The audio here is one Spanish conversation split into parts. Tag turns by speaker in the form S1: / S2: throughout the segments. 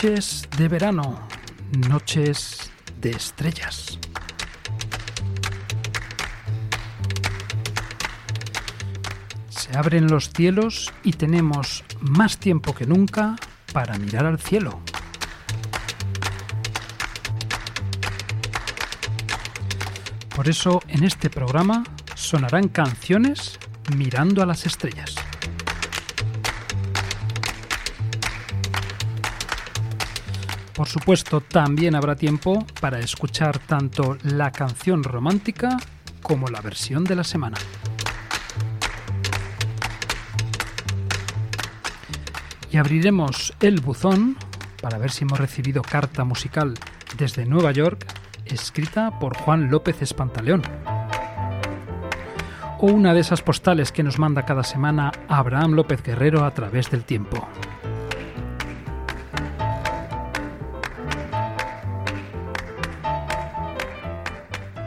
S1: Noches de verano, noches de estrellas. Se abren los cielos y tenemos más tiempo que nunca para mirar al cielo. Por eso en este programa sonarán canciones mirando a las estrellas. Por supuesto, también habrá tiempo para escuchar tanto la canción romántica como la versión de la semana. Y abriremos el buzón para ver si hemos recibido carta musical desde Nueva York escrita por Juan López Espantaleón. O una de esas postales que nos manda cada semana Abraham López Guerrero a través del tiempo.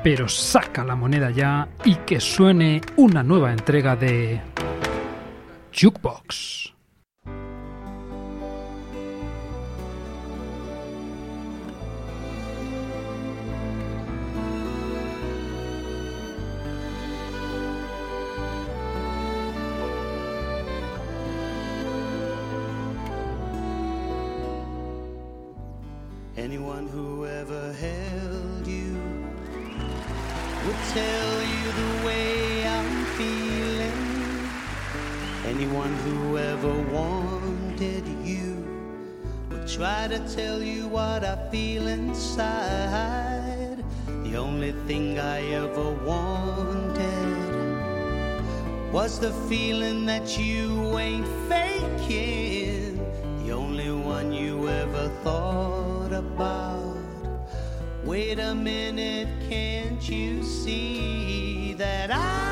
S1: Pero saca la moneda ya y que suene una nueva entrega de Jukebox.
S2: tell you the way I'm feeling. Anyone who ever wanted you would try to tell you what I feel inside. The only thing I ever wanted was the feeling that you ain't faking. The only one you ever thought about. Wait a minute, can't you see that I?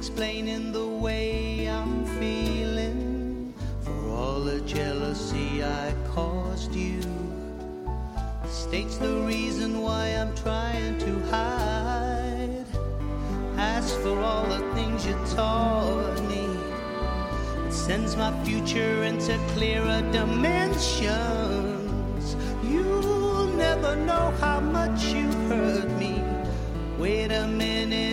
S2: Explaining the way I'm feeling for all the jealousy I caused you. States the reason why I'm trying to hide. As for all the things you taught me, it sends my future into clearer dimensions. You'll never know how much you hurt me. Wait a minute,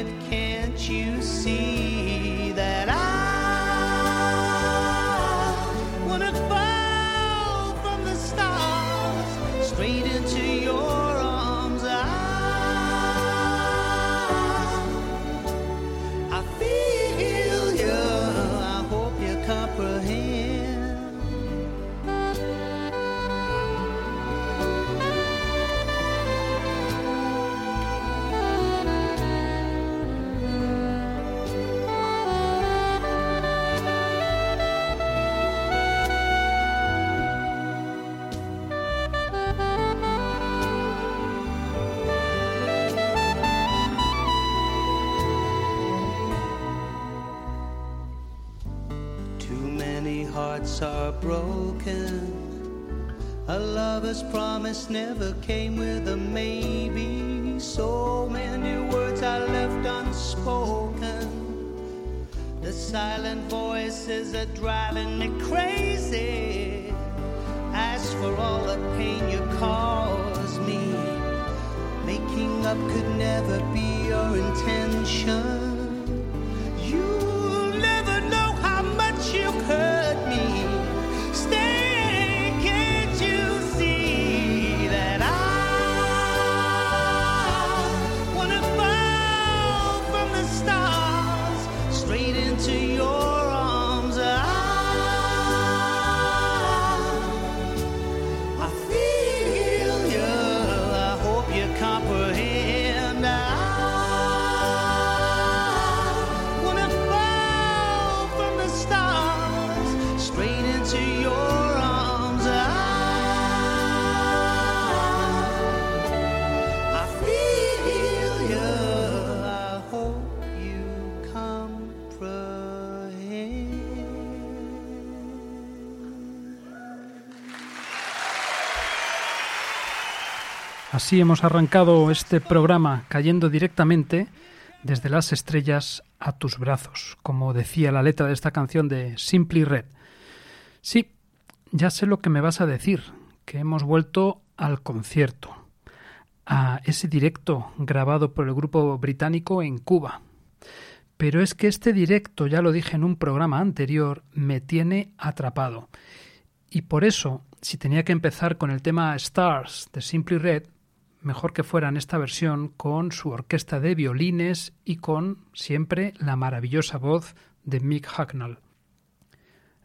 S2: never came with a maybe. So many words I left unspoken. The silent voices are driving me crazy. As for all the pain you caused me, making up could never be your intention.
S1: Así hemos arrancado este programa cayendo directamente desde las estrellas a tus brazos, como decía la letra de esta canción de Simply Red. Sí, ya sé lo que me vas a decir, que hemos vuelto al concierto, a ese directo grabado por el grupo británico en Cuba. Pero es que este directo, ya lo dije en un programa anterior, me tiene atrapado. Y por eso, si tenía que empezar con el tema Stars de Simply Red, mejor que fuera en esta versión con su orquesta de violines y con siempre la maravillosa voz de Mick Hucknall.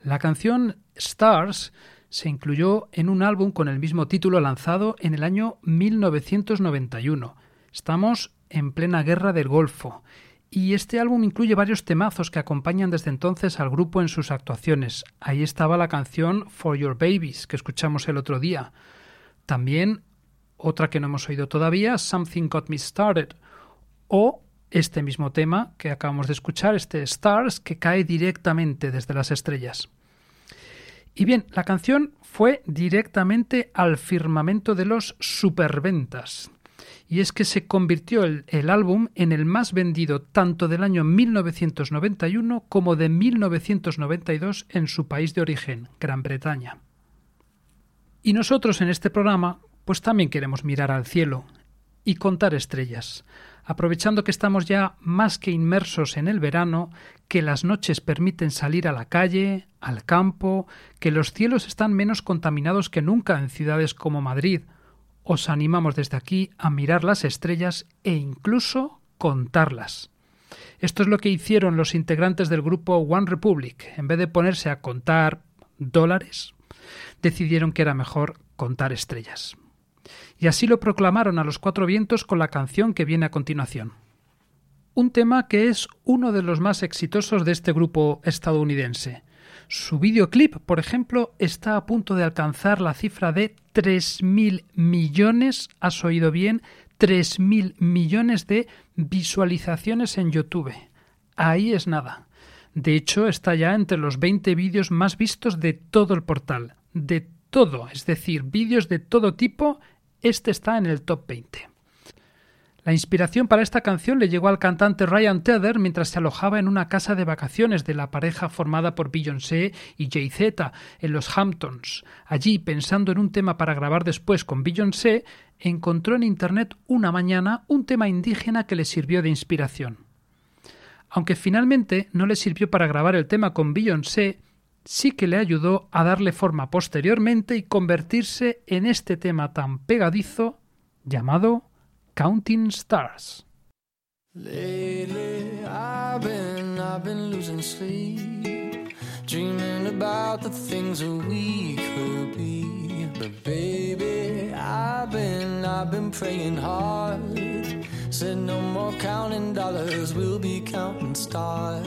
S1: La canción Stars se incluyó en un álbum con el mismo título lanzado en el año 1991. Estamos en plena guerra del Golfo y este álbum incluye varios temazos que acompañan desde entonces al grupo en sus actuaciones. Ahí estaba la canción For Your Babies que escuchamos el otro día. También otra que no hemos oído todavía, Something Got Me Started, o este mismo tema que acabamos de escuchar, este Stars, que cae directamente desde las estrellas. Y bien, la canción fue directamente al firmamento de los superventas. Y es que se convirtió el, el, álbum en el más vendido tanto del año 1991 como de 1992 en su país de origen, Gran Bretaña. Y nosotros en este programa pues también queremos mirar al cielo y contar estrellas, aprovechando que estamos ya más que inmersos en el verano, que las noches permiten salir a la calle, al campo, que los cielos están menos contaminados que nunca en ciudades como Madrid. Os animamos desde aquí a mirar las estrellas e incluso contarlas. Esto es lo que hicieron los integrantes del grupo One Republic. En vez de ponerse a contar dólares, decidieron que era mejor contar estrellas y así lo proclamaron a los cuatro vientos con la canción que viene a continuación. Un tema que es uno de los más exitosos de este grupo estadounidense. Su videoclip, por ejemplo, está a punto de alcanzar la cifra de 3.000 millones, has oído bien, 3.000 millones de visualizaciones en YouTube. Ahí es nada. De hecho, está ya entre los 20 vídeos más vistos de todo el portal. De todo, es decir, vídeos de todo tipo este está en el top 20. La inspiración para esta canción le llegó al cantante Ryan Tedder mientras se alojaba en una casa de vacaciones de la pareja formada por Beyoncé y Jay-Z en los Hamptons. Allí, pensando en un tema para grabar después con Beyoncé, encontró en Internet una mañana un tema indígena que le sirvió de inspiración. Aunque finalmente no le sirvió para grabar el tema con Beyoncé, sí que le ayudó a darle forma posteriormente y convertirse en este tema tan pegadizo llamado Counting Stars. Lately, I've been, I've been losing sleep, dreaming about the things that we could be. But baby, I've been, I've been praying hard. Said no more counting dollars, we'll be counting stars.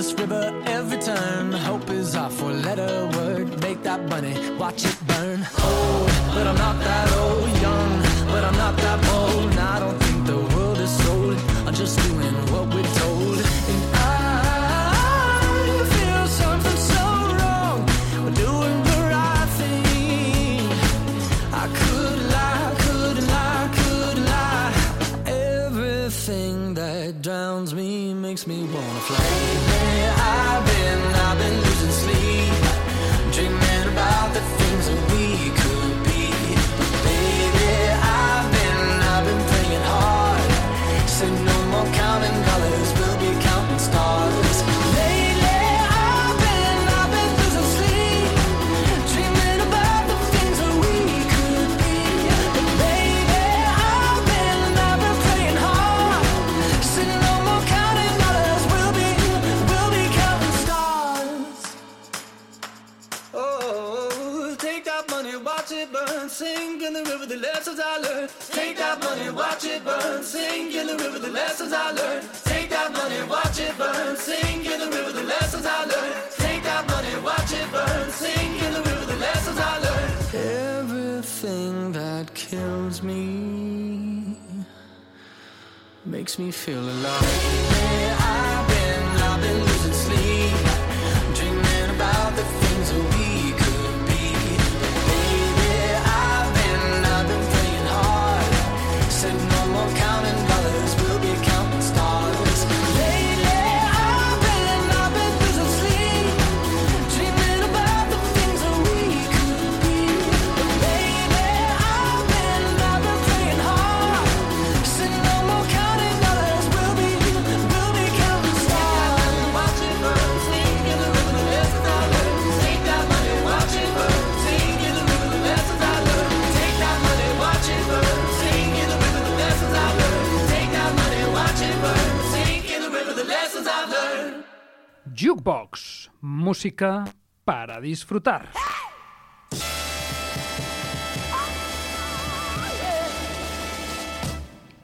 S1: this river every turn. Hope is our four letter word. Make that
S3: bunny, watch it burn. Oh, but I'm not that old.
S1: Música para disfrutar.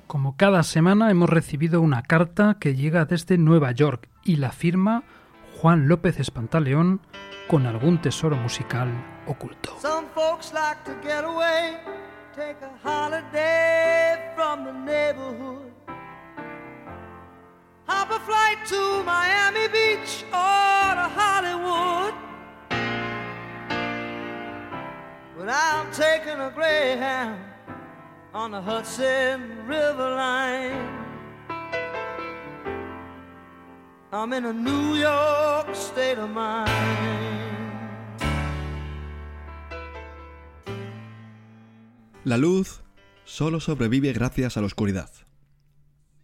S1: Como cada semana hemos recibido una carta que llega desde Nueva York y la firma Juan López Espantaleón con algún tesoro musical oculto.
S4: Some folks like to get away, take a holiday from the neighborhood. Hop a flight to Miami I'm taking a Greyhound on the Hudson River line. I'm in a New York state of mind.
S5: La luz solo sobrevive gracias a la oscuridad.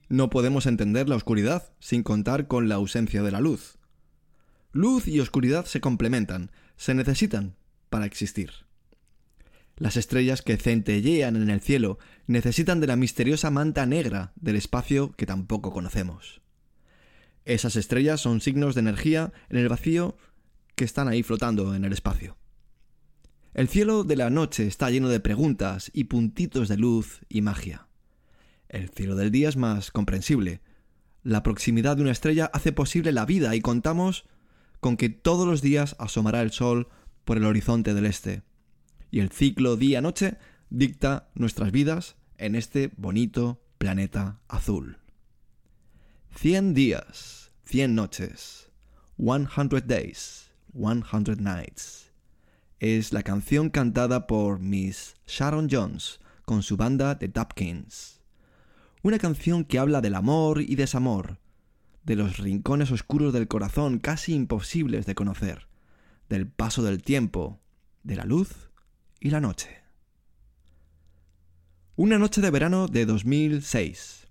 S5: No podemos entender la oscuridad sin contar con la ausencia de la luz. Luz y oscuridad se complementan, se necesitan para existir. Las estrellas que centellean en el cielo necesitan de la misteriosa manta negra del espacio que tampoco conocemos. Esas estrellas son signos de energía en el vacío que están ahí flotando en el espacio. El cielo de la noche está lleno de preguntas y puntitos de luz y magia. El cielo del día es más comprensible. La proximidad de una estrella hace posible la vida y contamos con que todos los días asomará el sol por el horizonte del este. Y el ciclo día-noche dicta nuestras vidas en este bonito planeta azul. Cien días, cien noches. One hundred days, one hundred nights. Es la canción cantada por Miss Sharon Jones con su banda The Dupkins. Una canción que habla del amor y desamor, de los rincones oscuros del corazón casi imposibles de conocer, del paso del tiempo, de la luz y la noche. Una noche de verano de 2006.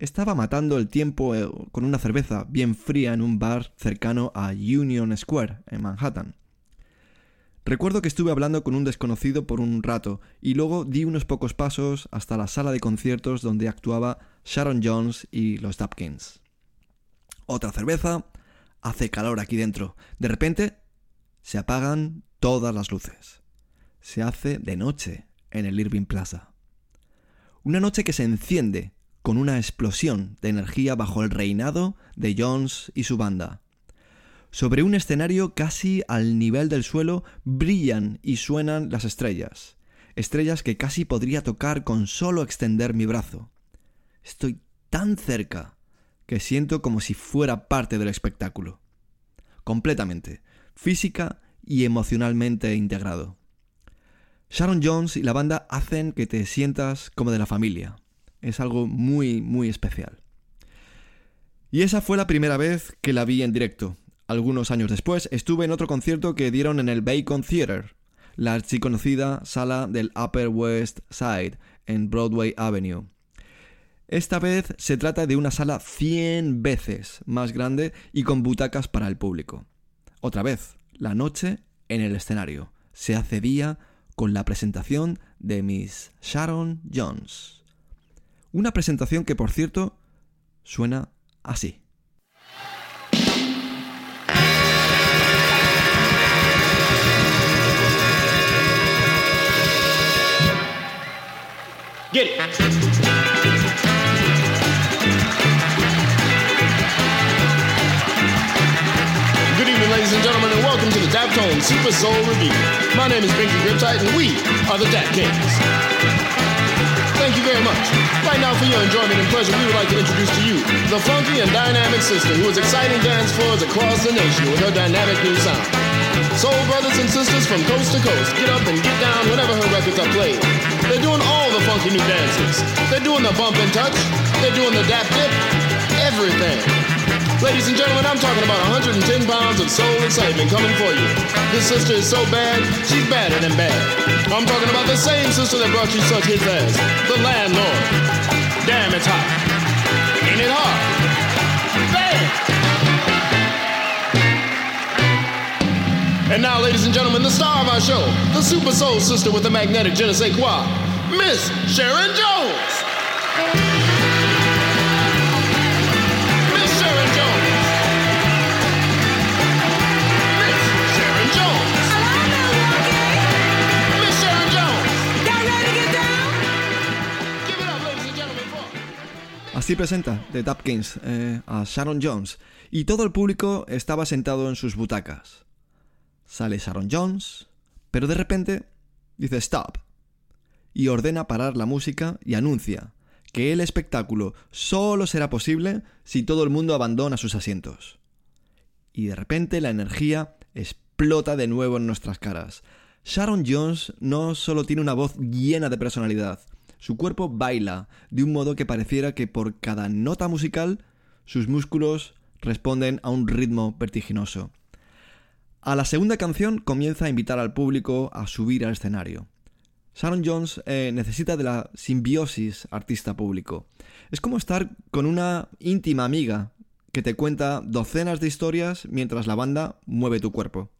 S5: Estaba matando el tiempo eh, con una cerveza bien fría en un bar cercano a Union Square, en Manhattan. Recuerdo que estuve hablando con un desconocido por un rato y luego di unos pocos pasos hasta la sala de conciertos donde actuaba Sharon Jones y los Dupkins. Otra cerveza, hace calor aquí dentro. De repente se apagan todas las luces. Se hace de noche en el Irving Plaza. Una noche que se enciende con una explosión de energía bajo el reinado de Jones y su banda. Sobre un escenario casi al nivel del suelo brillan y suenan las estrellas, estrellas que casi podría tocar con solo extender mi brazo. Estoy tan cerca que siento como si fuera parte del espectáculo. Completamente, física y emocionalmente integrado. Sharon Jones y la banda hacen que te sientas como de la familia. Es algo muy, muy especial. Y esa fue la primera vez que la vi en directo. Algunos años después estuve en otro concierto que dieron en el Bacon Theatre, la archiconocida sala del Upper West Side en Broadway Avenue. Esta vez se trata de una sala 100 veces más grande y con butacas para el público. Otra vez, la noche en el escenario. Se hace día con la presentación de Miss Sharon Jones. Una presentación que, por cierto, suena así.
S6: Get it. Welcome to the Daptone Super Soul Review. My name is Binky Griptight, and we are the Dap Kings. Thank you very much. Right now, for your enjoyment and pleasure, we would like to introduce to you the funky and dynamic sister who is exciting dance floors across the nation with her dynamic new sound. Soul brothers and sisters from coast to coast, get up and get down whenever her records are played. They're doing all the funky new dances. They're doing the bump and touch. They're doing the dap dip. Everything. Ladies and gentlemen, I'm talking about 110 pounds of soul excitement coming for you. This sister is so bad, she's badder than bad. I'm talking about the same sister that brought you such hits as The Landlord. Damn, it's hot. Ain't it hard? Bam! And now, ladies and gentlemen, the star of our show, the super soul sister with the magnetic je ne sais quoi, Miss Sharon Jones.
S5: Presenta The Tapkins eh, a Sharon Jones y todo el público estaba sentado en sus butacas. Sale Sharon Jones, pero de repente dice stop y ordena parar la música y anuncia que el espectáculo solo será posible si todo el mundo abandona sus asientos. Y de repente la energía explota de nuevo en nuestras caras. Sharon Jones no solo tiene una voz llena de personalidad, su cuerpo baila de un modo que pareciera que por cada nota musical sus músculos responden a un ritmo vertiginoso. A la segunda canción comienza a invitar al público a subir al escenario. Sharon Jones eh, necesita de la simbiosis artista-público. Es como estar con una íntima amiga que te cuenta docenas de historias mientras la banda mueve tu cuerpo.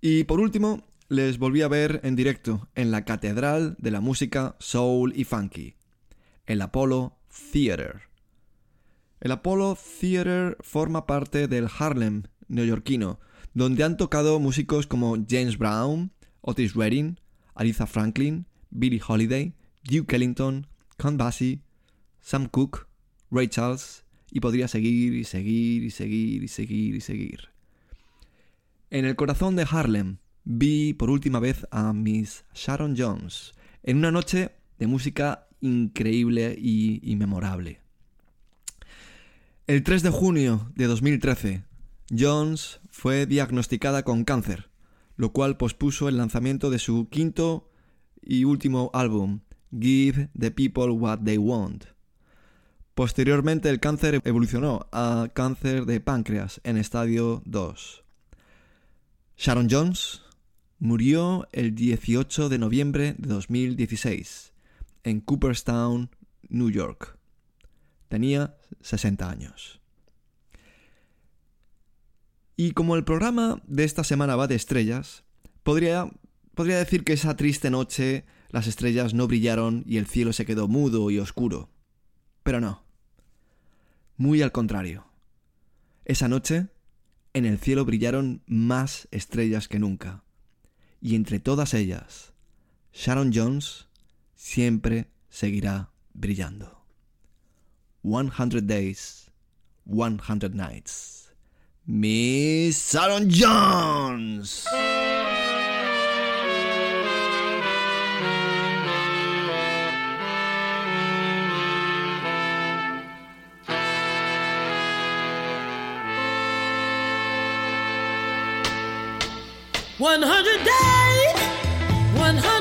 S5: Y por último, les volví a ver en directo en la Catedral de la Música Soul y Funky, el Apollo Theater. El Apollo Theater forma parte del Harlem neoyorquino, donde han tocado músicos como James Brown, Otis Redding, Aretha Franklin, Billie Holiday, Duke Ellington, Count Basie, Sam Cooke, Ray Charles, y podría seguir y seguir y seguir y seguir y seguir. En el corazón de Harlem vi por última vez a Miss Sharon Jones en una noche de música increíble y, y memorable. El 3 de junio de 2013, Jones fue diagnosticada con cáncer, lo cual pospuso el lanzamiento de su quinto y último álbum, Give the People What They Want. Posteriormente el cáncer evolucionó a cáncer de páncreas en estadio 2. Sharon Jones murió el 18 de noviembre de 2016 en Cooperstown, New York. Tenía 60 años. Y como el programa de esta semana va de estrellas, podría, podría decir que esa triste noche las estrellas no brillaron y el cielo se quedó mudo y oscuro. Pero no. Muy al contrario. Esa noche, en el cielo brillaron más estrellas que nunca. Y entre todas ellas, Sharon Jones siempre seguirá brillando. 100 Days, 100 Nights. Miss Sharon Jones.
S7: 100 days, 100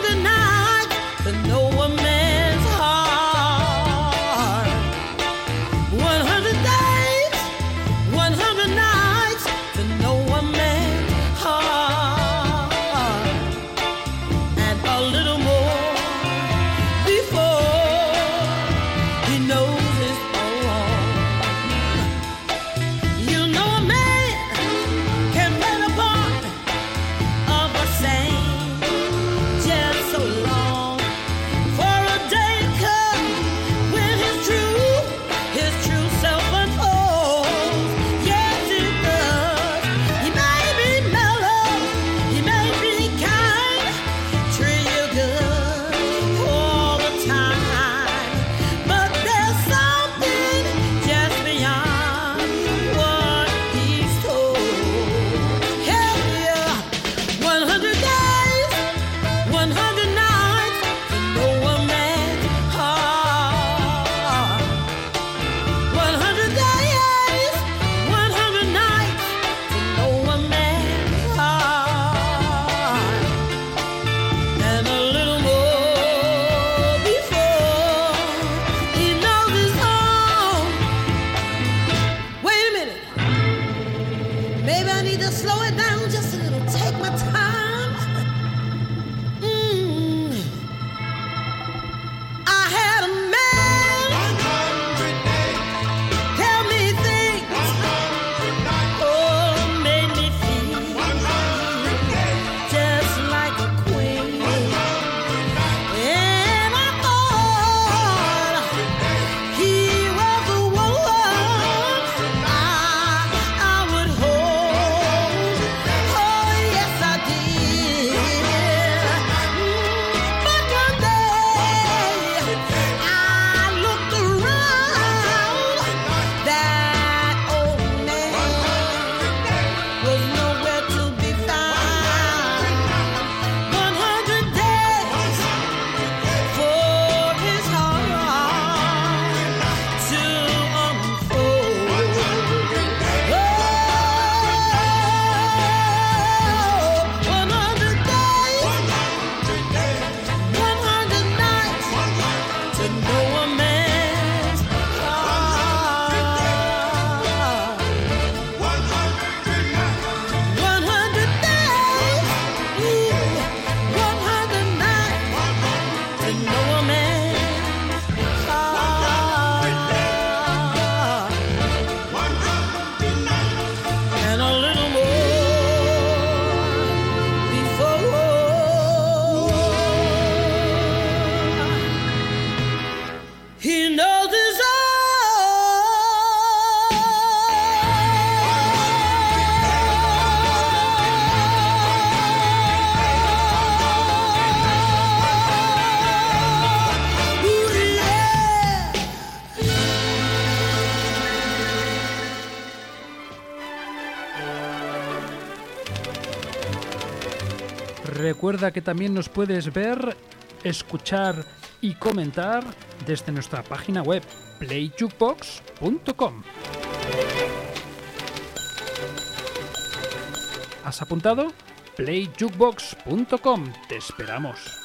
S1: Recuerda que también nos puedes ver, escuchar y comentar desde nuestra página web playjukebox.com. ¿Has apuntado? playjukebox.com. Te esperamos.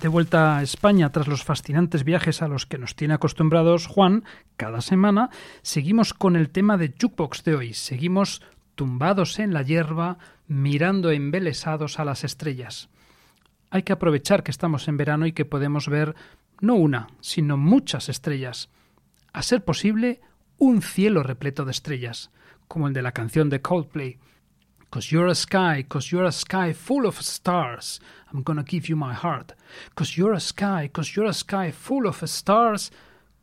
S1: De vuelta a España tras los fascinantes viajes a los que nos tiene acostumbrados Juan cada semana, seguimos con el tema de Jukebox de hoy. Seguimos tumbados en la hierba, mirando embelesados a las estrellas. Hay que aprovechar que estamos en verano y que podemos ver no una, sino muchas estrellas. A ser posible, un cielo repleto de estrellas, como el de la canción de Coldplay. Cause you're a sky, cause you're a sky full of stars, I'm gonna give you my heart. Cause you're a sky, cause you're a sky full of stars,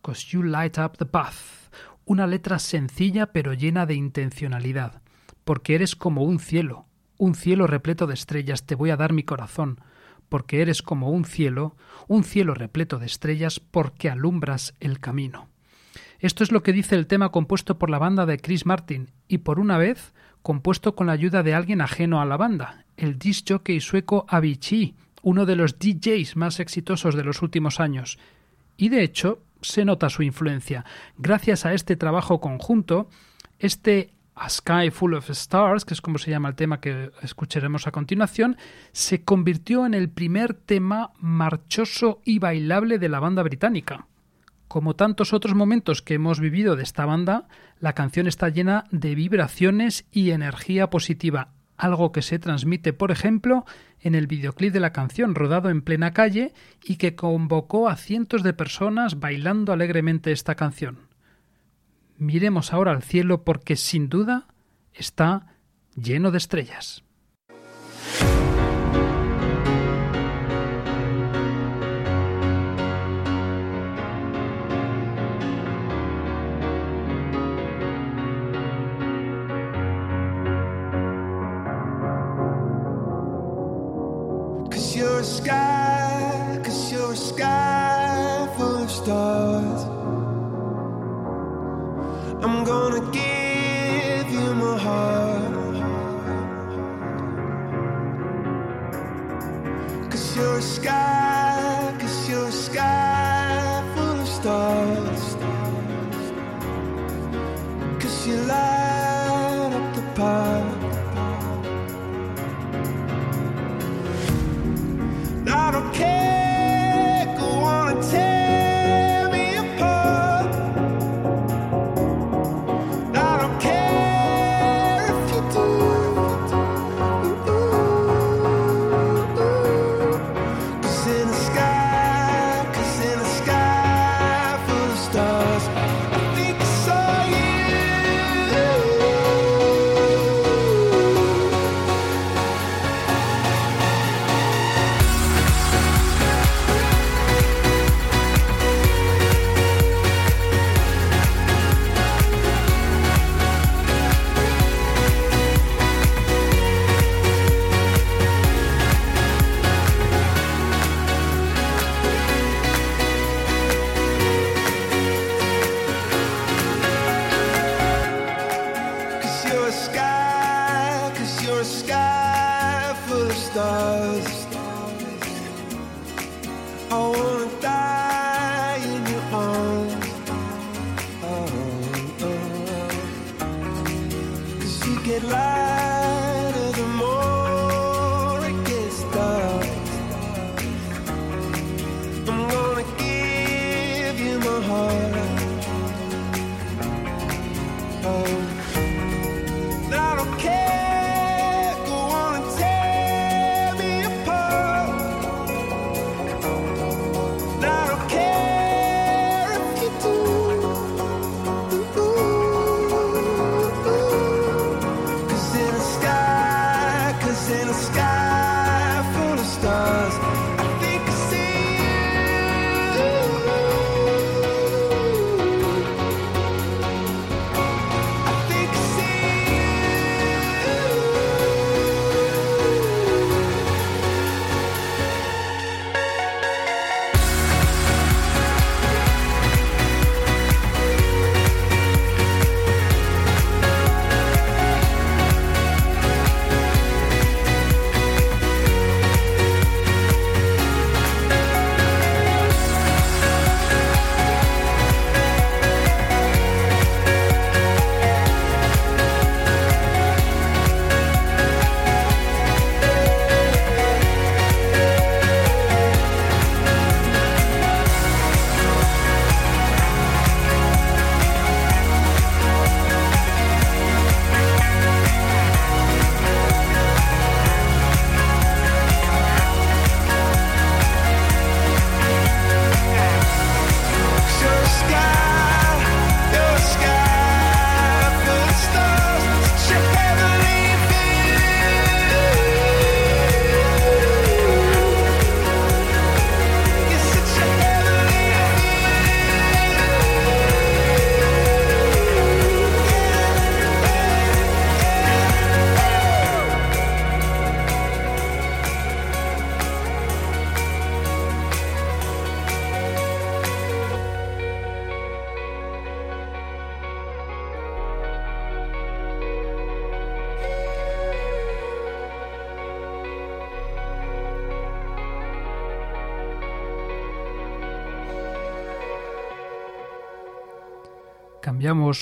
S1: cause you light up the path. Una letra sencilla pero llena de intencionalidad, porque eres como un cielo, un cielo repleto de estrellas, te voy a dar mi corazón, porque eres como un cielo, un cielo repleto de estrellas, porque alumbras el camino. Esto es lo que dice el tema compuesto por la banda de Chris Martin y por una vez compuesto con la ayuda de alguien ajeno a la banda, el disc jockey sueco Avicii, uno de los DJs más exitosos de los últimos años. Y de hecho, se nota su influencia. Gracias a este trabajo conjunto, este A Sky Full of Stars, que es como se llama el tema que escucharemos a continuación, se convirtió en el primer tema marchoso y bailable de la banda británica. Como tantos otros momentos que hemos vivido de esta banda, la canción está llena de vibraciones y energía positiva, algo que se transmite, por ejemplo, en el videoclip de la canción rodado en plena calle y que convocó a cientos de personas bailando alegremente esta canción. Miremos ahora al cielo porque sin duda está lleno de estrellas.
S8: Sky,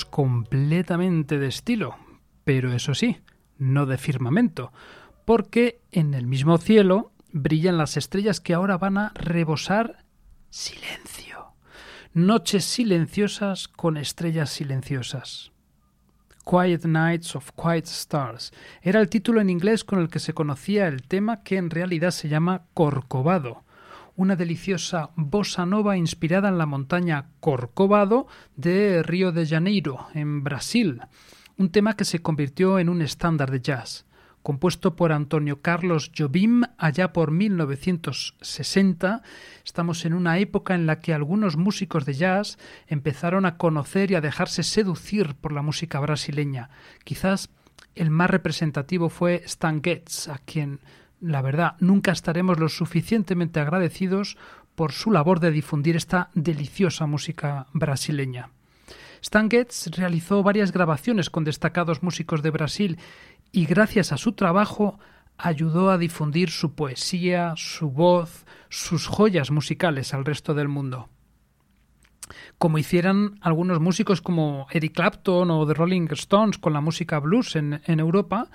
S1: completamente de estilo, pero eso sí, no de firmamento, porque en el mismo cielo brillan las estrellas que ahora van a rebosar silencio. Noches silenciosas con estrellas silenciosas. Quiet Nights of Quiet Stars era el título en inglés con el que se conocía el tema que en realidad se llama Corcovado, una deliciosa bossa nova inspirada en la montaña Corcovado de Río de Janeiro, en Brasil, un tema que se convirtió en un estándar de jazz compuesto por Antonio Carlos Jobim allá por 1960. Estamos en una época en la que algunos músicos de jazz empezaron a conocer y a dejarse seducir por la música brasileña. Quizás el más representativo fue Stan Getz, a quien, la verdad, nunca estaremos lo suficientemente agradecidos por su labor de difundir esta deliciosa música brasileña. Stan Getz realizó varias grabaciones con destacados músicos de Brasil y gracias a su trabajo ayudó a difundir su poesía, su voz, sus joyas musicales al resto del mundo. Como hicieran algunos músicos como Eric Clapton o The Rolling Stones con la música blues en Europa,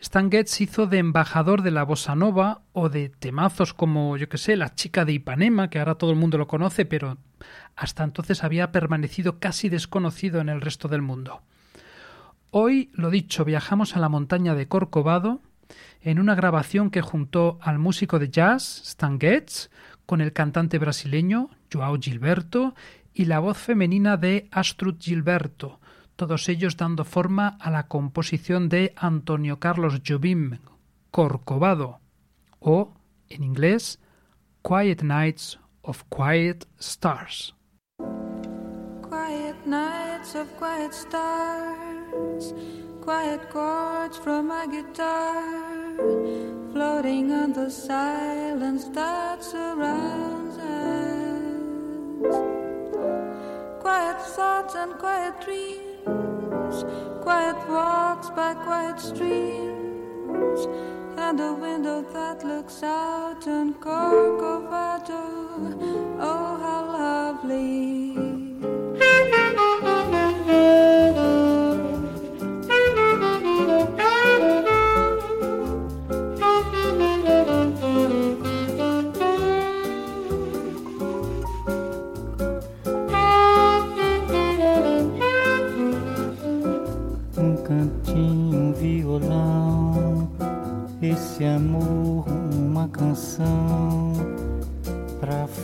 S1: Stan Getz hizo de embajador de la bossa nova o de temazos como, yo que sé, La chica de Ipanema, que ahora todo el mundo lo conoce, pero hasta entonces había permanecido casi desconocido en el resto del mundo. Hoy, lo dicho, viajamos a la montaña de Corcovado en una grabación que juntó al músico de jazz Stan Getz con el cantante brasileño Joao Gilberto y la voz femenina de Astrud Gilberto, todos ellos dando forma a la composición de Antonio Carlos Jobim, Corcovado, o, en inglés, Quiet Nights of Quiet Stars.
S9: Quiet nights of quiet stars, quiet chords from my guitar, floating on the silence that surrounds us. Quiet thoughts and quiet dreams, quiet walks by quiet streams, and a window that looks out on Corcovado. Oh, how lovely!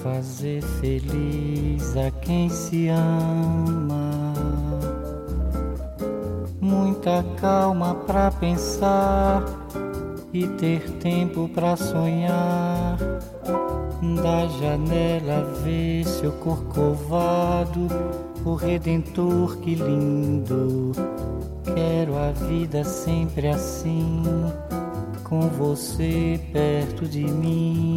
S10: Fazer feliz a quem se ama. Muita calma pra pensar e ter tempo pra sonhar. Da janela ver seu corcovado, o redentor que lindo. Quero a vida sempre assim, com você perto de mim,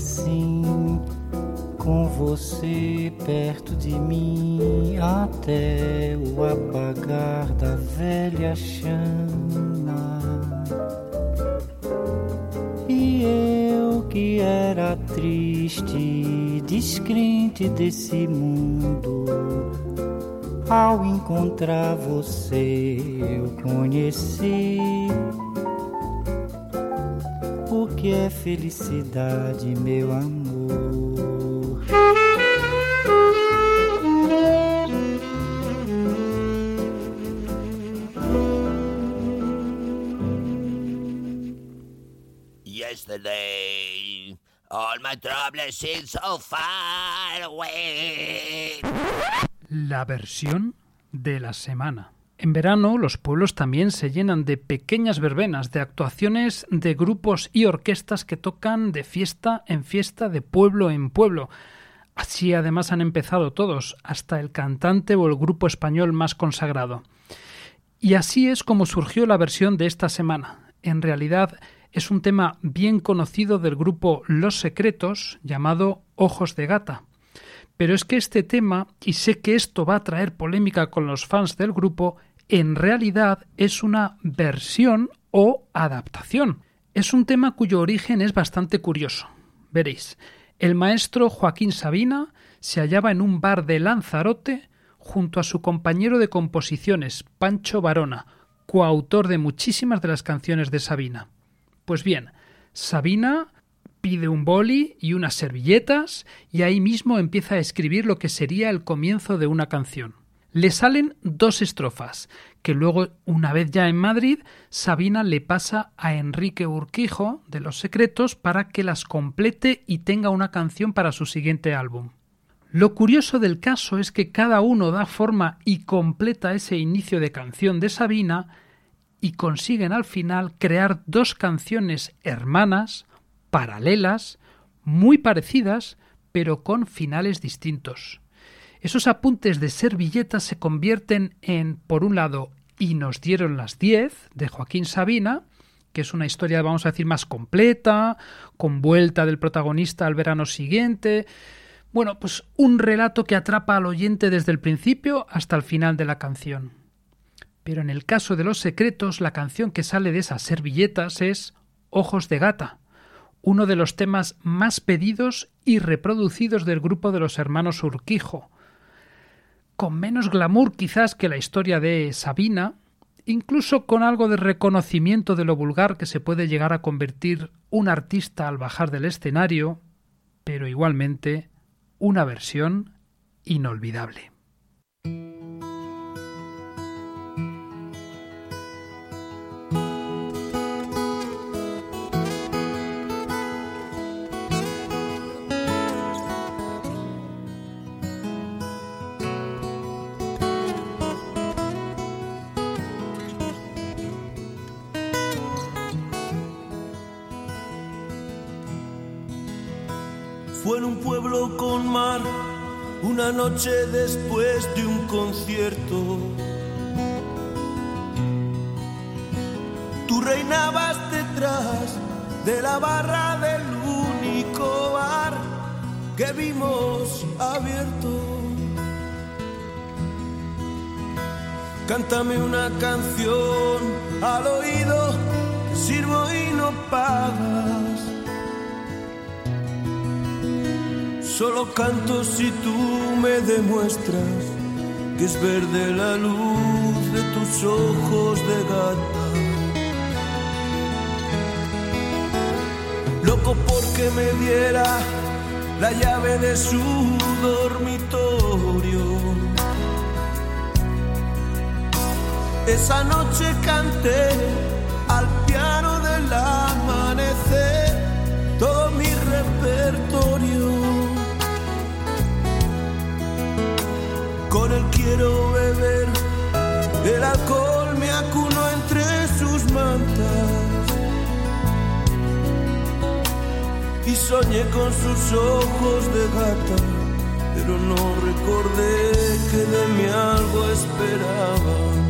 S10: Assim, felicidade, meu amor.
S11: Yesterday, all my troubles seem so far away.
S1: La versión de la semana. En verano los pueblos también se llenan de pequeñas verbenas, de actuaciones de grupos y orquestas que tocan de fiesta en fiesta, de pueblo en pueblo. Así además han empezado todos, hasta el cantante o el grupo español más consagrado. Y así es como surgió la versión de esta semana. En realidad es un tema bien conocido del grupo Los Secretos llamado Ojos de Gata. Pero es que este tema, y sé que esto va a traer polémica con los fans del grupo, en realidad es una versión o adaptación. Es un tema cuyo origen es bastante curioso. Veréis, el maestro Joaquín Sabina se hallaba en un bar de Lanzarote junto a su compañero de composiciones, Pancho Varona, coautor de muchísimas de las canciones de Sabina. Pues bien, Sabina pide un boli y unas servilletas y ahí mismo empieza a escribir lo que sería el comienzo de una canción. Le salen dos estrofas, que luego, una vez ya en Madrid, Sabina le pasa a Enrique Urquijo de Los Secretos para que las complete y tenga una canción para su siguiente álbum. Lo curioso del caso es que cada uno da forma y completa ese inicio de canción de Sabina y consiguen al final crear dos canciones hermanas, paralelas, muy parecidas, pero con finales distintos. Esos apuntes de servilletas se convierten en, por un lado, Y nos dieron las diez, de Joaquín Sabina, que es una historia, vamos a decir, más completa, con vuelta del protagonista al verano siguiente. Bueno, pues un relato que atrapa al oyente desde el principio hasta el final de la canción. Pero en el caso de los secretos, la canción que sale de esas servilletas es Ojos de gata, uno de los temas más pedidos y reproducidos del grupo de los hermanos Urquijo. Con menos glamour quizás que la historia de Sabina, incluso con algo de reconocimiento de lo vulgar que se puede llegar a convertir un artista al bajar del escenario, pero igualmente una versión inolvidable.
S12: Noche después de un concierto. Tú reinabas detrás de la barra del único bar que vimos abierto. Cántame una canción al oído, sirvo y no pagas. Solo canto si tú me demuestras que es verde la luz de tus ojos de gata. Loco porque me diera la llave de su dormitorio. Esa noche canté me acuno entre sus mantas. Y soñé con sus ojos de gata, pero no recordé que de mí algo esperaba.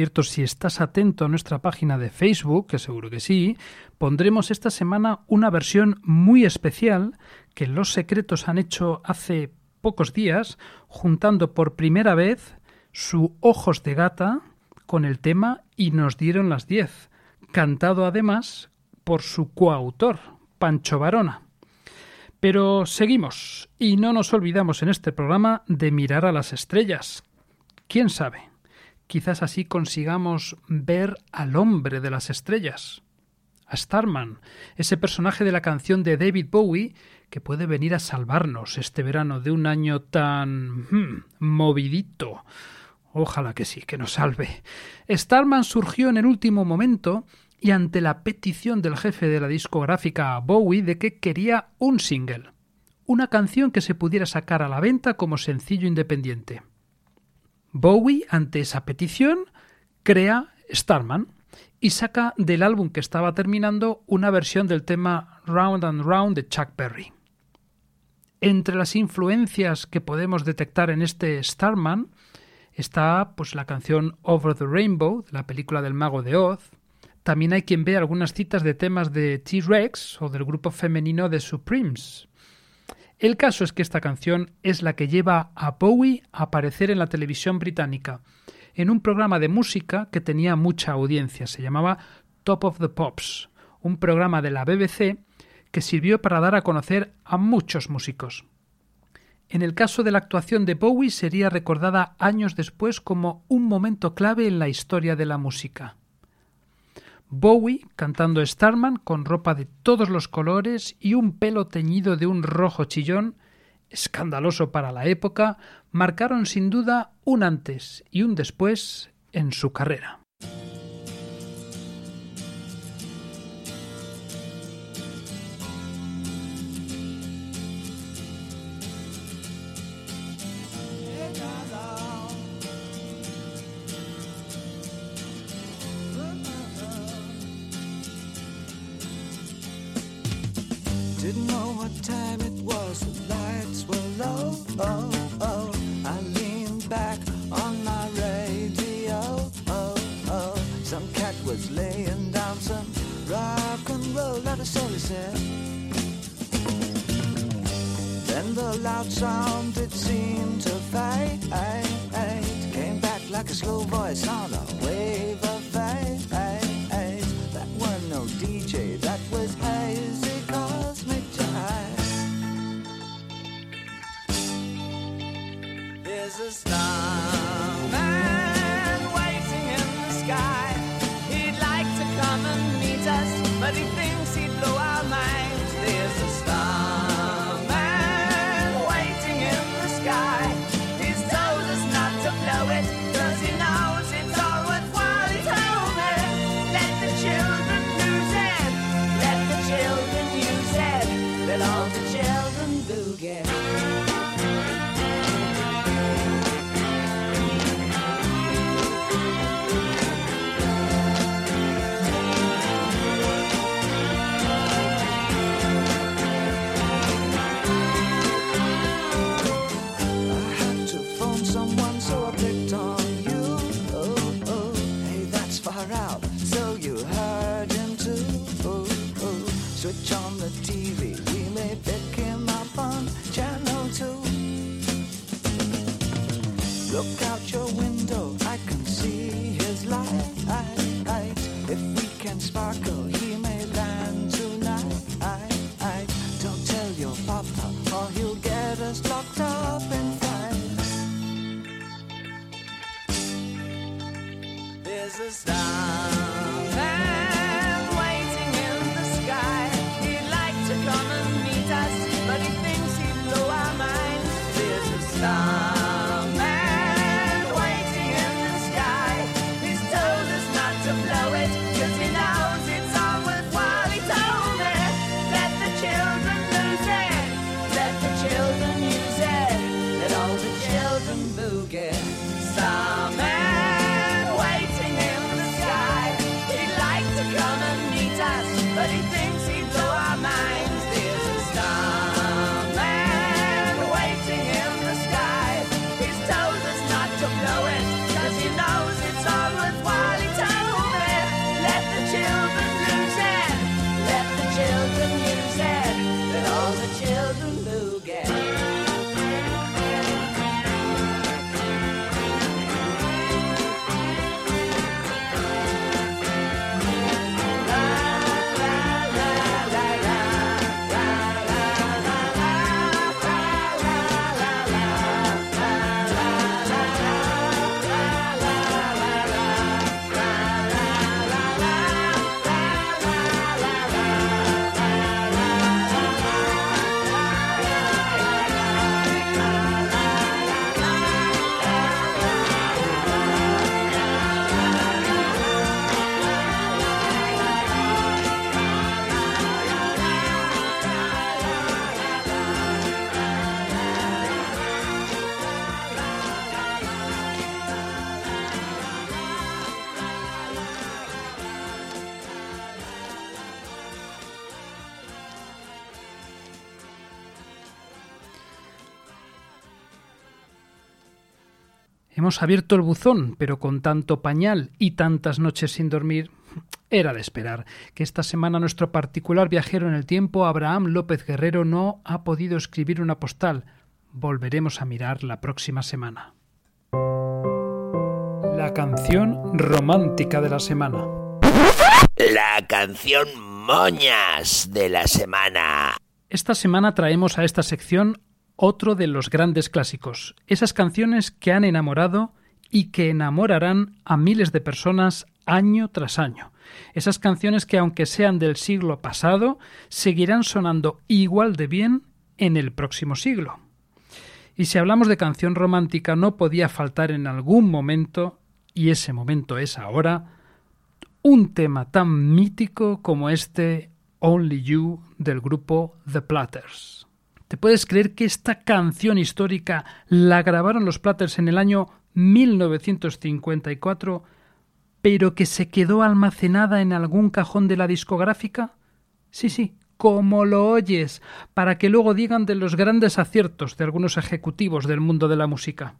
S1: cierto, si estás atento a nuestra página de Facebook, que seguro que sí, pondremos esta semana una versión muy especial que Los Secretos han hecho hace pocos días, juntando por primera vez su Ojos de Gata con el tema Y nos dieron las diez, cantado además por su coautor, Pancho Varona. Pero seguimos, y no nos olvidamos en este programa de mirar a las estrellas. ¿Quién sabe? Quizás así consigamos ver al hombre de las estrellas, a Starman, ese personaje de la canción de David Bowie que puede venir a salvarnos este verano de un año tan hmm, movidito. Ojalá que sí, que nos salve. Starman surgió en el último momento y ante la petición del jefe de la discográfica Bowie de que quería un single, una canción que se pudiera sacar a la venta como sencillo independiente. Bowie, ante esa petición, crea Starman y saca del álbum que estaba terminando una versión del tema Round and Round de Chuck Berry. Entre las influencias que podemos detectar en este Starman está pues la canción Over the Rainbow de la película del mago de Oz. También hay quien ve algunas citas de temas de T-Rex o del grupo femenino de Supremes. El caso es que esta canción es la que lleva a Bowie a aparecer en la televisión británica, en un programa de música que tenía mucha audiencia. Se llamaba Top of the Pops, un programa de la BBC que sirvió para dar a conocer a muchos músicos. En el caso de la actuación de Bowie sería recordada años después como un momento clave en la historia de la música. Bowie cantando Starman con ropa de todos los colores y un pelo teñido de un rojo chillón, escandaloso para la época, marcaron sin duda un antes y un después en su carrera.
S7: stop.
S1: Hemos abierto el buzón, pero con tanto pañal y tantas noches sin dormir, era de esperar que esta semana nuestro particular viajero en el tiempo, Abraham López Guerrero, no ha podido escribir una postal. Volveremos a mirar la próxima semana. La canción romántica de la semana.
S11: La canción moñas de la semana.
S1: Esta semana traemos a esta sección otro de los grandes clásicos, esas canciones que han enamorado y que enamorarán a miles de personas año tras año. Esas canciones que aunque sean del siglo pasado, seguirán sonando igual de bien en el próximo siglo. Y si hablamos de canción romántica, no podía faltar en algún momento, y ese momento es ahora, un tema tan mítico como este Only You del grupo The Platters. ¿Te puedes creer que esta canción histórica la grabaron los Platters en el año 1954, pero que se quedó almacenada en algún cajón de la discográfica? Sí, sí, como lo oyes, para que luego digan de los grandes aciertos de algunos ejecutivos del mundo de la música.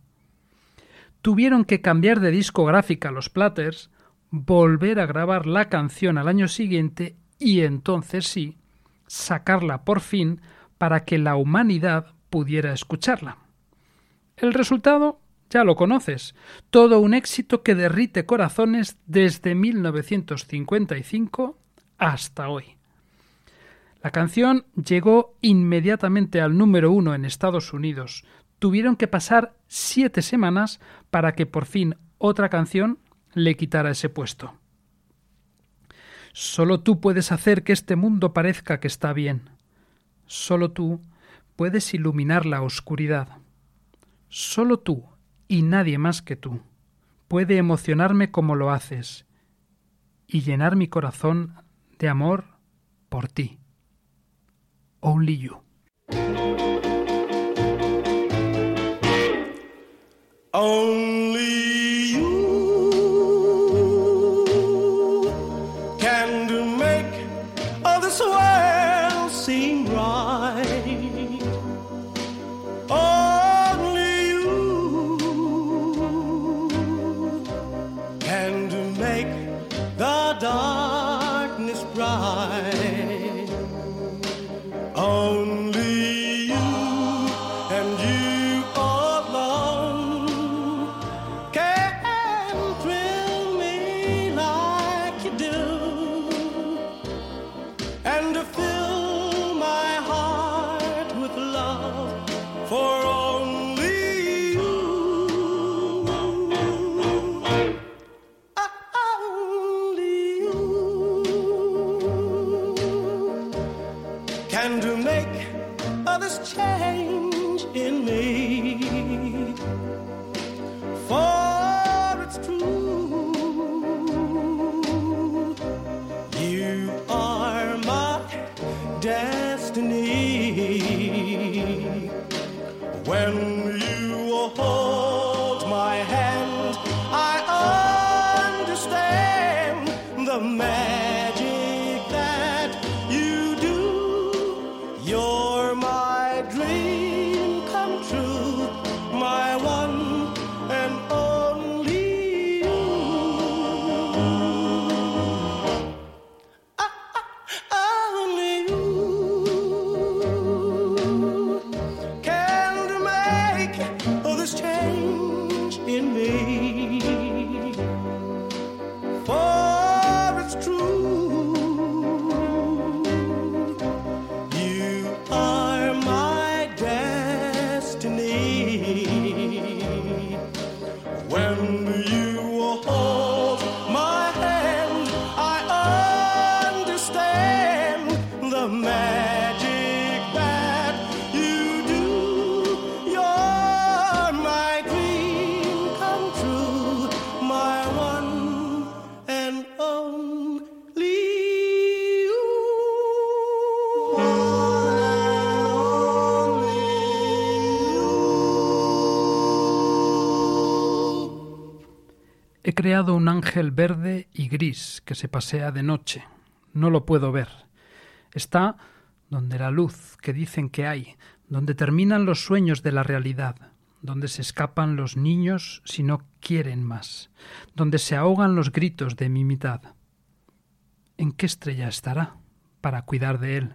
S1: Tuvieron que cambiar de discográfica los Platters, volver a grabar la canción al año siguiente y entonces sí, sacarla por fin para que la humanidad pudiera escucharla. El resultado ya lo conoces, todo un éxito que derrite corazones desde 1955 hasta hoy. La canción llegó inmediatamente al número uno en Estados Unidos. Tuvieron que pasar siete semanas para que por fin otra canción le quitara ese puesto. Solo tú puedes hacer que este mundo parezca que está bien. Solo tú puedes iluminar la oscuridad. Solo tú y nadie más que tú puede emocionarme como lo haces y llenar mi corazón de amor por ti. Only you.
S13: Only
S14: creado un ángel verde y gris que se pasea de noche. No lo puedo ver. Está donde la luz que dicen que hay, donde terminan los sueños de la realidad, donde se escapan los niños si no quieren más, donde se ahogan los gritos de mi mitad. ¿En qué estrella estará para cuidar de él?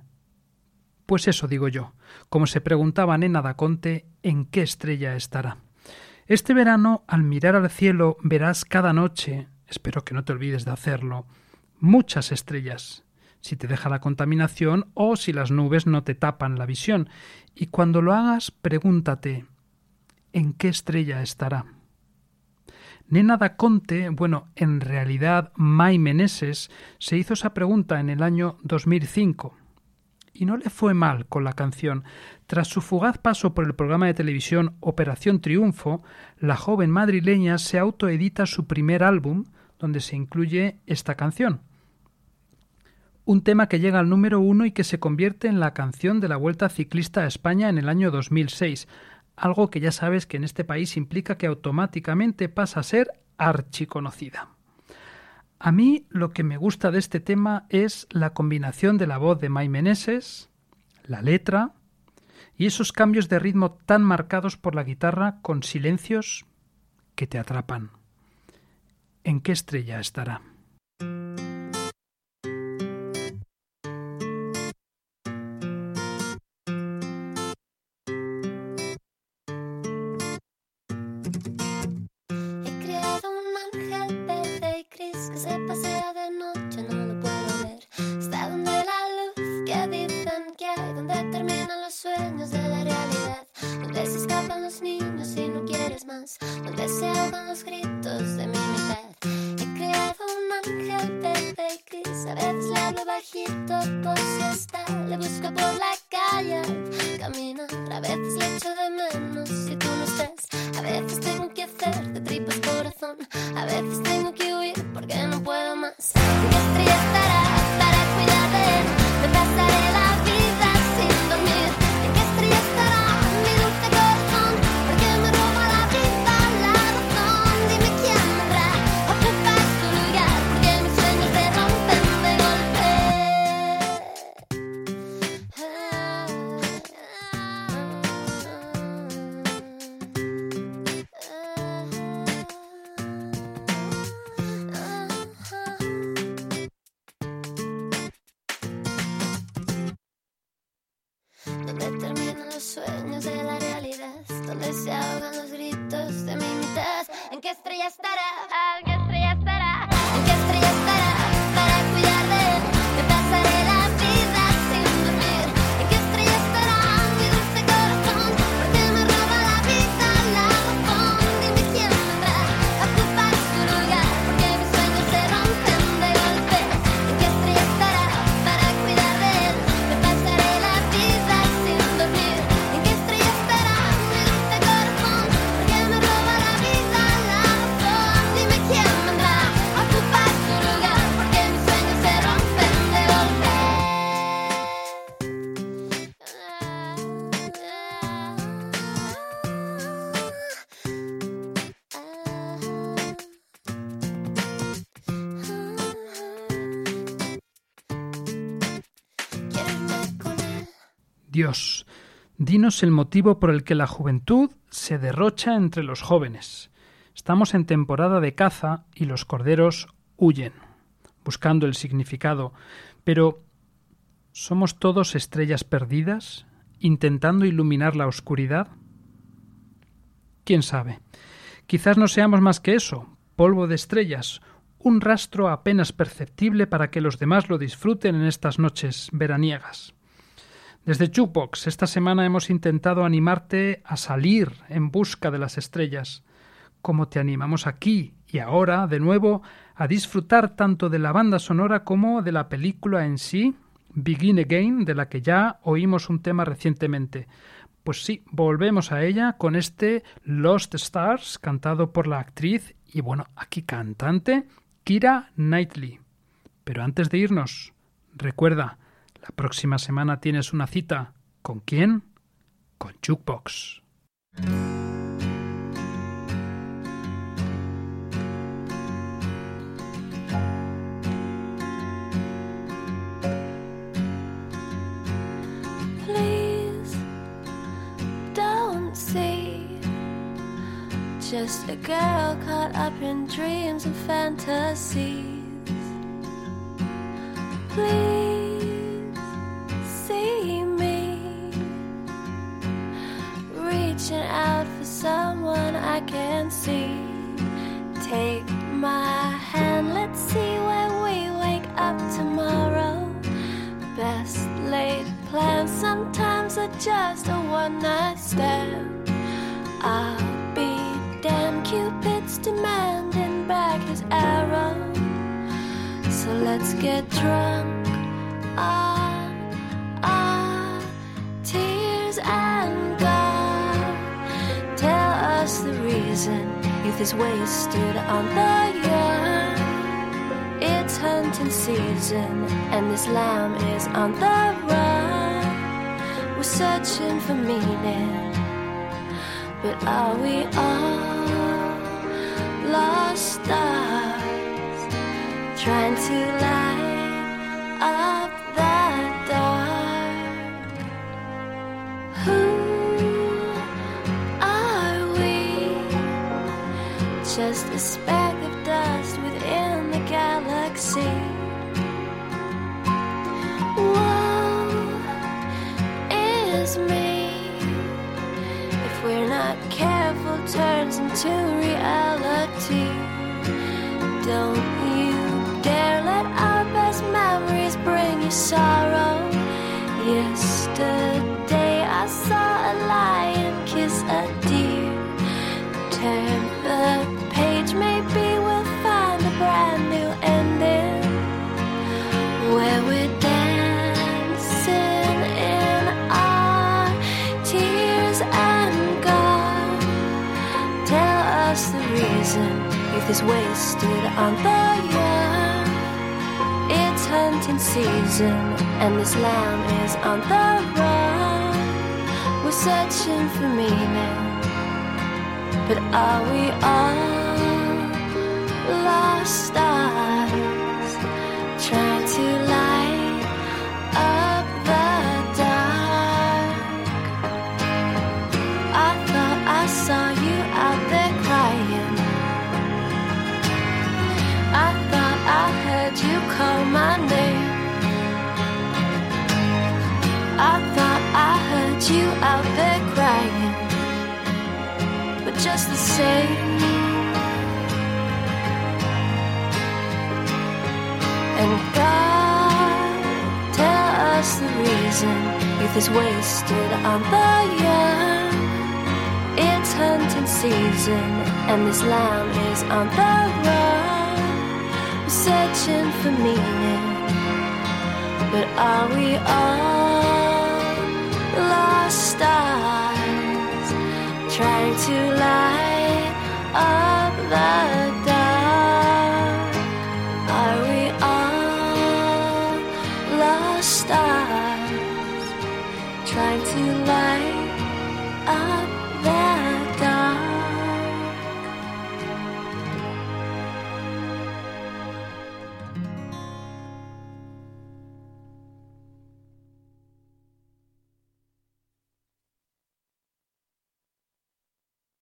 S14: Pues eso digo yo, como se preguntaba Nena Daconte, ¿en qué estrella estará? Este verano, al mirar al cielo, verás cada noche, espero que no te olvides de hacerlo, muchas estrellas, si te deja la contaminación o si las nubes no te tapan la visión. Y cuando lo hagas, pregúntate, ¿en qué estrella estará? Nena da Conte, bueno, en realidad Mai Meneses, se hizo esa pregunta en el año 2005 y no le fue mal con la canción. Tras su fugaz paso por el programa de televisión Operación Triunfo, la joven madrileña se autoedita su primer álbum, donde se incluye esta canción. Un tema que llega al número uno y que se convierte en la canción de la Vuelta Ciclista a España en el año 2006, algo que ya sabes que en este país implica que automáticamente pasa a ser archiconocida. A mí lo que me gusta de este tema es la combinación de la voz de Mai Meneses, la letra y esos cambios de ritmo tan marcados por la guitarra con silencios que te atrapan. ¿En qué estrella estará?
S1: Dinos el motivo por el que la juventud se derrocha entre los jóvenes. Estamos en temporada de caza y los corderos huyen, buscando el significado. Pero ¿somos todos estrellas perdidas, intentando iluminar la oscuridad? ¿Quién sabe? Quizás no seamos más que eso, polvo de estrellas, un rastro apenas perceptible para que los demás lo disfruten en estas noches veraniegas. Desde Jukebox, esta semana hemos intentado animarte a salir en busca de las estrellas, como te animamos aquí y ahora, de nuevo, a disfrutar tanto de la banda sonora como de la película en sí, Begin Again, de la que ya oímos un tema recientemente. Pues sí, volvemos a ella con este Lost Stars, cantado por la actriz y bueno, aquí cantante, Kira Knightley. Pero antes de irnos, recuerda, la próxima semana tienes una cita. ¿Con quién? Con Jukebox.
S14: Just a girl caught up in dreams and fantasies. Please just a one night stand. I'll be damn Cupid's demanding back his arrow. So let's get drunk on our tears and go. Tell us the reason youth is wasted on the young. It's hunting season, and this lamb is on the searching for meaning, but are we all lost stars trying to light up that dark? Who are we? Just a speck sorrow. Yesterday I saw a lion kiss a deer. Turn the page, maybe we'll find a brand new ending where we're dancing in our tears and gone. Tell us the reason youth is wasted on the hunting season, and this lamb is on the run. We're searching for meaning, but are we all lost stars trying to light up the dark? I thought I saw you out there crying. I thought I heard you call my name. Same. And God, tell us the reason youth is wasted on the young. It's hunting season, and this lamb is on the run. We're searching for meaning, but are we all lost stars trying to light up